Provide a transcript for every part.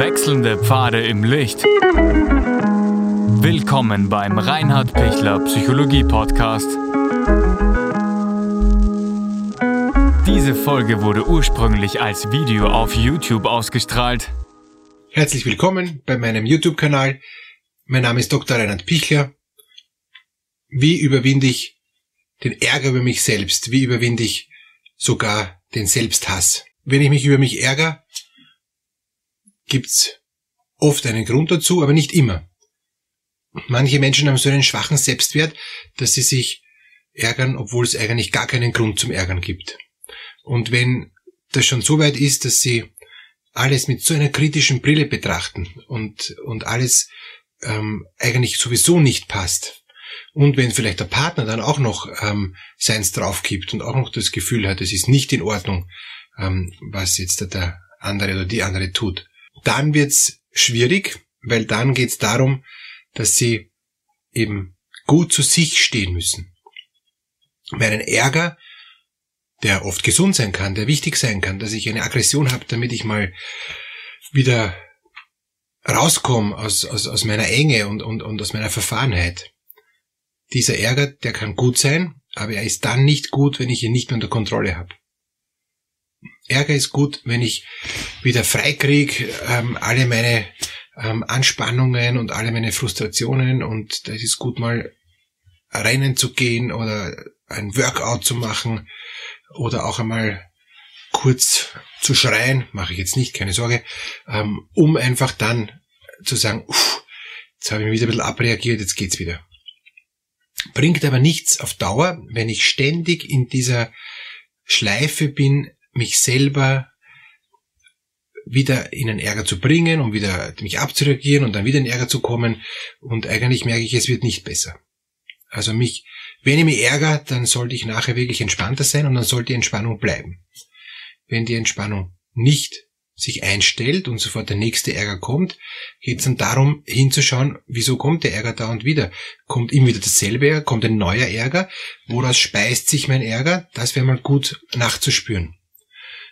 Wechselnde Pfade im Licht. Willkommen beim Reinhard Pichler Psychologie Podcast. Diese Folge wurde ursprünglich als Video auf YouTube ausgestrahlt. Herzlich willkommen bei meinem YouTube-Kanal. Mein Name ist Dr. Reinhard Pichler. Wie überwinde ich den Ärger über mich selbst? Wie überwinde ich sogar den Selbsthass? Wenn ich mich über mich ärgere, gibt's oft einen Grund dazu, aber nicht immer. Manche Menschen haben so einen schwachen Selbstwert, dass sie sich ärgern, obwohl es eigentlich gar keinen Grund zum Ärgern gibt. Und wenn das schon so weit ist, dass sie alles mit so einer kritischen Brille betrachten und, und alles ähm, eigentlich sowieso nicht passt, und wenn vielleicht der Partner dann auch noch ähm, seins drauf gibt und auch noch das Gefühl hat, es ist nicht in Ordnung, ähm, was jetzt der andere oder die andere tut, dann wird's schwierig, weil dann geht's darum, dass sie eben gut zu sich stehen müssen. Weil ein Ärger, der oft gesund sein kann, der wichtig sein kann, dass ich eine Aggression habe, damit ich mal wieder rauskomme aus, aus, aus meiner Enge und, und, und aus meiner Verfahrenheit. Dieser Ärger, der kann gut sein, aber er ist dann nicht gut, wenn ich ihn nicht mehr unter Kontrolle habe. Ärger ist gut, wenn ich wieder freikrieg, ähm, alle meine ähm, Anspannungen und alle meine Frustrationen und das ist gut mal rennen zu gehen oder ein Workout zu machen oder auch einmal kurz zu schreien, mache ich jetzt nicht, keine Sorge, ähm, um einfach dann zu sagen, uff, jetzt habe ich mich wieder ein bisschen abreagiert, jetzt geht's wieder. Bringt aber nichts auf Dauer, wenn ich ständig in dieser Schleife bin, mich selber wieder in den Ärger zu bringen, um wieder mich abzureagieren und dann wieder in den Ärger zu kommen. Und eigentlich merke ich, es wird nicht besser. Also mich, wenn ich mich ärgere, dann sollte ich nachher wirklich entspannter sein und dann sollte die Entspannung bleiben. Wenn die Entspannung nicht sich einstellt und sofort der nächste Ärger kommt, geht es dann darum, hinzuschauen, wieso kommt der Ärger da und wieder? Kommt immer wieder dasselbe Ärger, kommt ein neuer Ärger? Woraus speist sich mein Ärger? Das wäre mal gut nachzuspüren.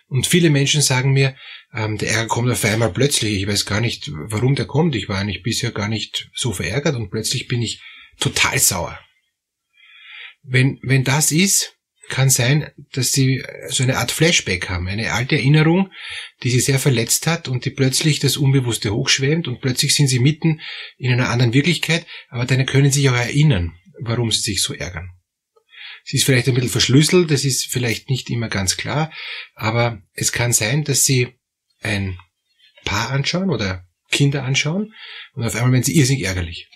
Und viele Menschen sagen mir, ähm, der Ärger kommt auf einmal plötzlich. Ich weiß gar nicht, warum der kommt. Ich war eigentlich bisher gar nicht so verärgert und plötzlich bin ich total sauer. Wenn, wenn das ist, kann sein, dass sie so eine Art Flashback haben, eine alte Erinnerung, die sie sehr verletzt hat und die plötzlich das Unbewusste hochschwemmt und plötzlich sind sie mitten in einer anderen Wirklichkeit, aber dann können sie sich auch erinnern, warum sie sich so ärgern. Sie ist vielleicht ein bisschen verschlüsselt, das ist vielleicht nicht immer ganz klar, aber es kann sein, dass Sie ein Paar anschauen oder Kinder anschauen und auf einmal werden Sie irrsinnig ärgerlich.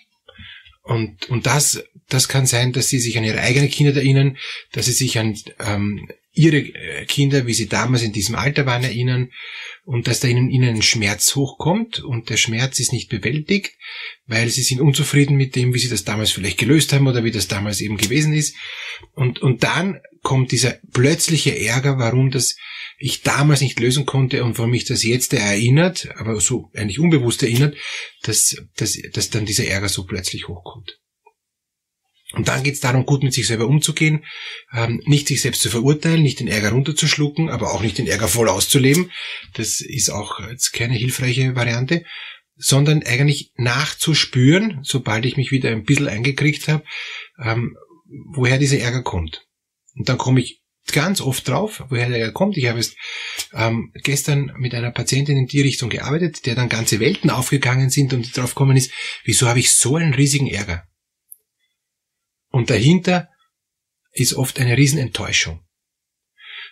Und, und das, das kann sein, dass Sie sich an Ihre eigenen Kinder erinnern, dass Sie sich an ähm, Ihre äh, Kinder, wie sie damals in diesem Alter waren, erinnern und dass da ihnen, ihnen ein Schmerz hochkommt und der Schmerz ist nicht bewältigt, weil sie sind unzufrieden mit dem, wie sie das damals vielleicht gelöst haben oder wie das damals eben gewesen ist. Und, und dann kommt dieser plötzliche Ärger, warum das ich damals nicht lösen konnte und warum mich das jetzt erinnert, aber so eigentlich unbewusst erinnert, dass, dass, dass dann dieser Ärger so plötzlich hochkommt. Und dann geht es darum, gut mit sich selber umzugehen, ähm, nicht sich selbst zu verurteilen, nicht den Ärger runterzuschlucken, aber auch nicht den Ärger voll auszuleben. Das ist auch jetzt keine hilfreiche Variante, sondern eigentlich nachzuspüren, sobald ich mich wieder ein bisschen eingekriegt habe, ähm, woher dieser Ärger kommt. Und dann komme ich ganz oft drauf, woher der Ärger kommt. Ich habe jetzt ähm, gestern mit einer Patientin in die Richtung gearbeitet, der dann ganze Welten aufgegangen sind und drauf gekommen ist, wieso habe ich so einen riesigen Ärger? Und dahinter ist oft eine Riesenenttäuschung.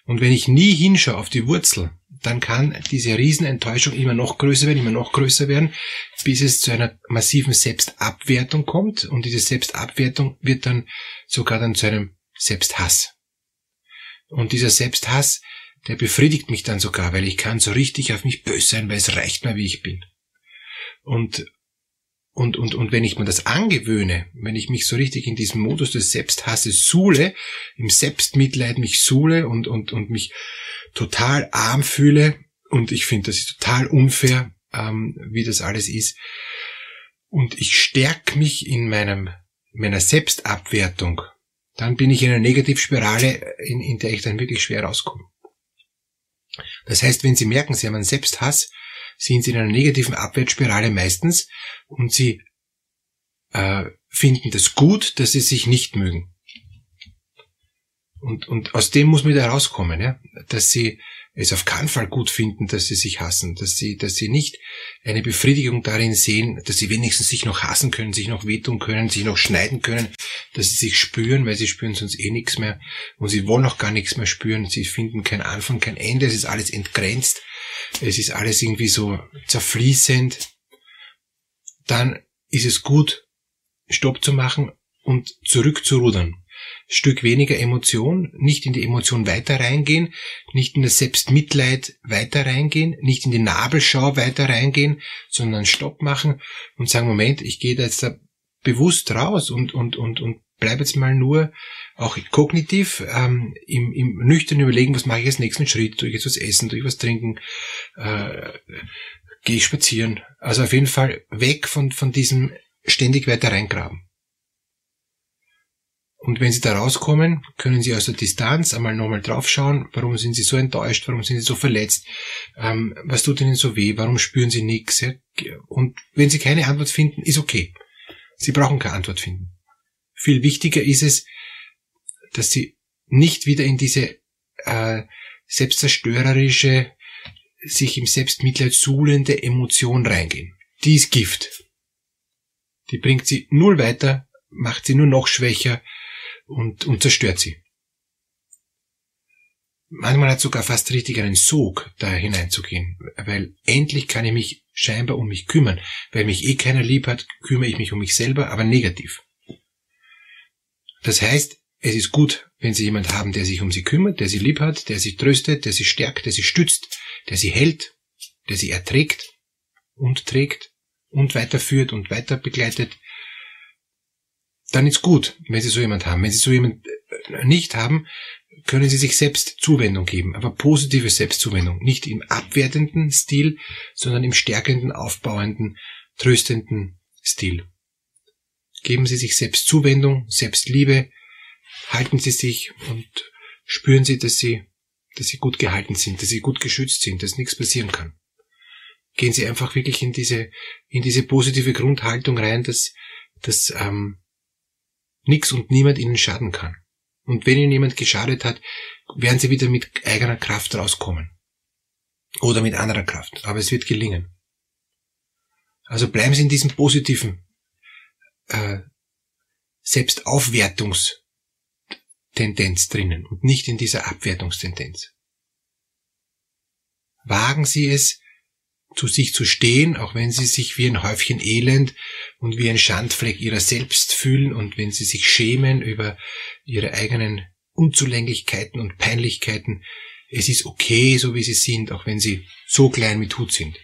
Und wenn ich nie hinschaue auf die Wurzel, dann kann diese Riesenenttäuschung immer noch größer werden, immer noch größer werden, bis es zu einer massiven Selbstabwertung kommt. Und diese Selbstabwertung wird dann sogar dann zu einem Selbsthass. Und dieser Selbsthass, der befriedigt mich dann sogar, weil ich kann so richtig auf mich böse sein, weil es reicht mir, wie ich bin. Und und, und, und wenn ich mir das angewöhne, wenn ich mich so richtig in diesem Modus des Selbsthasses suhle, im Selbstmitleid mich suhle und, und, und mich total arm fühle, und ich finde, das ist total unfair, ähm, wie das alles ist, und ich stärke mich in meinem, meiner Selbstabwertung, dann bin ich in einer Negativspirale, in, in der ich dann wirklich schwer rauskomme. Das heißt, wenn Sie merken, Sie haben einen Selbsthass, sind sie in einer negativen Abwärtsspirale meistens und sie äh, finden das gut, dass sie sich nicht mögen. Und, und aus dem muss man wieder rauskommen, ja? dass sie es auf keinen Fall gut finden, dass sie sich hassen, dass sie, dass sie nicht eine Befriedigung darin sehen, dass sie wenigstens sich noch hassen können, sich noch wehtun können, sich noch schneiden können, dass sie sich spüren, weil sie spüren sonst eh nichts mehr. Und sie wollen auch gar nichts mehr spüren, sie finden kein Anfang, kein Ende, es ist alles entgrenzt, es ist alles irgendwie so zerfließend, dann ist es gut, Stopp zu machen und zurückzurudern. Stück weniger Emotion, nicht in die Emotion weiter reingehen, nicht in das Selbstmitleid weiter reingehen, nicht in die Nabelschau weiter reingehen, sondern Stopp machen und sagen, Moment, ich gehe da jetzt da bewusst raus und, und, und, und bleib jetzt mal nur auch kognitiv ähm, im, im nüchternen Überlegen, was mache ich als nächsten Schritt, tue ich jetzt was essen, tue ich was trinken, äh, gehe ich spazieren. Also auf jeden Fall weg von, von diesem ständig weiter reingraben. Und wenn Sie da rauskommen, können Sie aus der Distanz einmal nochmal draufschauen, warum sind Sie so enttäuscht, warum sind Sie so verletzt, ähm, was tut Ihnen so weh, warum spüren Sie nichts. Ja? Und wenn Sie keine Antwort finden, ist okay. Sie brauchen keine Antwort finden. Viel wichtiger ist es, dass Sie nicht wieder in diese äh, selbstzerstörerische, sich im Selbstmitleid suhlende Emotion reingehen. Die ist Gift. Die bringt Sie null weiter, macht Sie nur noch schwächer, und, und zerstört sie. Manchmal hat sogar fast richtig einen Sog, da hineinzugehen, weil endlich kann ich mich scheinbar um mich kümmern. Weil mich eh keiner lieb hat, kümmere ich mich um mich selber, aber negativ. Das heißt, es ist gut, wenn Sie jemand haben, der sich um Sie kümmert, der Sie lieb hat, der Sie tröstet, der Sie stärkt, der Sie stützt, der Sie hält, der Sie erträgt und trägt und weiterführt und weiter begleitet, dann ist gut, wenn Sie so jemand haben. Wenn Sie so jemand äh, nicht haben, können Sie sich selbst Zuwendung geben, aber positive Selbstzuwendung. Nicht im abwertenden Stil, sondern im stärkenden, aufbauenden, tröstenden Stil. Geben Sie sich selbst Zuwendung, Selbstliebe, halten Sie sich und spüren Sie, dass Sie, dass Sie gut gehalten sind, dass Sie gut geschützt sind, dass nichts passieren kann. Gehen Sie einfach wirklich in diese, in diese positive Grundhaltung rein, dass, dass ähm, nix und niemand ihnen schaden kann. Und wenn ihnen jemand geschadet hat, werden sie wieder mit eigener Kraft rauskommen. Oder mit anderer Kraft. Aber es wird gelingen. Also bleiben Sie in diesem positiven äh, Selbstaufwertungstendenz drinnen und nicht in dieser Abwertungstendenz. Wagen Sie es, zu sich zu stehen, auch wenn sie sich wie ein Häufchen Elend und wie ein Schandfleck ihrer selbst fühlen und wenn sie sich schämen über ihre eigenen Unzulänglichkeiten und Peinlichkeiten. Es ist okay, so wie sie sind, auch wenn sie so klein mit Hut sind.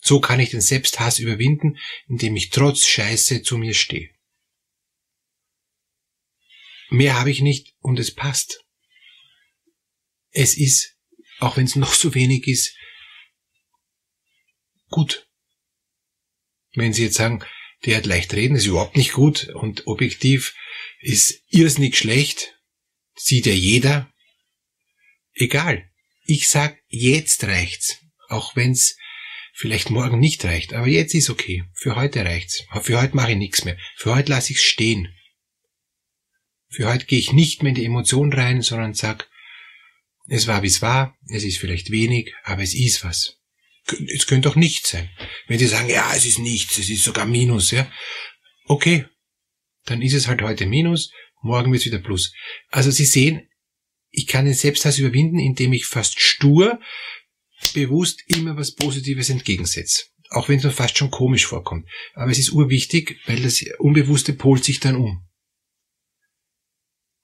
So kann ich den Selbsthass überwinden, indem ich trotz Scheiße zu mir stehe. Mehr habe ich nicht und es passt. Es ist auch wenn es noch so wenig ist, gut. Wenn Sie jetzt sagen, der hat leicht reden, ist überhaupt nicht gut und objektiv ist irrsinnig schlecht, sieht ja jeder. Egal. Ich sag, jetzt reicht's. Auch wenn's vielleicht morgen nicht reicht. Aber jetzt ist okay. Für heute reicht's. Für heute mache ich nichts mehr. Für heute lasse ich's stehen. Für heute gehe ich nicht mehr in die Emotion rein, sondern sag, es war, wie es war, es ist vielleicht wenig, aber es ist was. Es könnte auch nichts sein. Wenn Sie sagen, ja, es ist nichts, es ist sogar Minus, ja. Okay, dann ist es halt heute Minus, morgen wird es wieder Plus. Also Sie sehen, ich kann den Selbsthass überwinden, indem ich fast stur, bewusst immer was Positives entgegensetze. Auch wenn es mir fast schon komisch vorkommt. Aber es ist urwichtig, weil das Unbewusste polt sich dann um.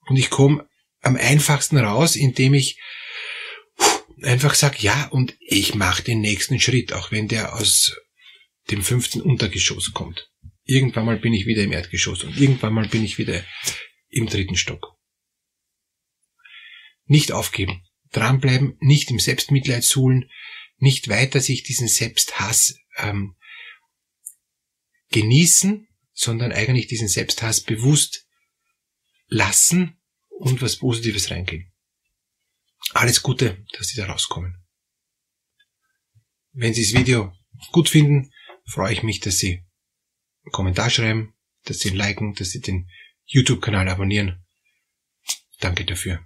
Und ich komme am einfachsten raus, indem ich einfach sage, ja, und ich mache den nächsten Schritt, auch wenn der aus dem fünften Untergeschoss kommt. Irgendwann mal bin ich wieder im Erdgeschoss und irgendwann mal bin ich wieder im dritten Stock. Nicht aufgeben, dranbleiben, nicht im Selbstmitleid suhlen, nicht weiter sich diesen Selbsthass ähm, genießen, sondern eigentlich diesen Selbsthass bewusst lassen und was Positives reingehen. Alles Gute, dass Sie da rauskommen. Wenn Sie das Video gut finden, freue ich mich, dass Sie einen Kommentar schreiben, dass Sie liken, dass Sie den YouTube-Kanal abonnieren. Danke dafür.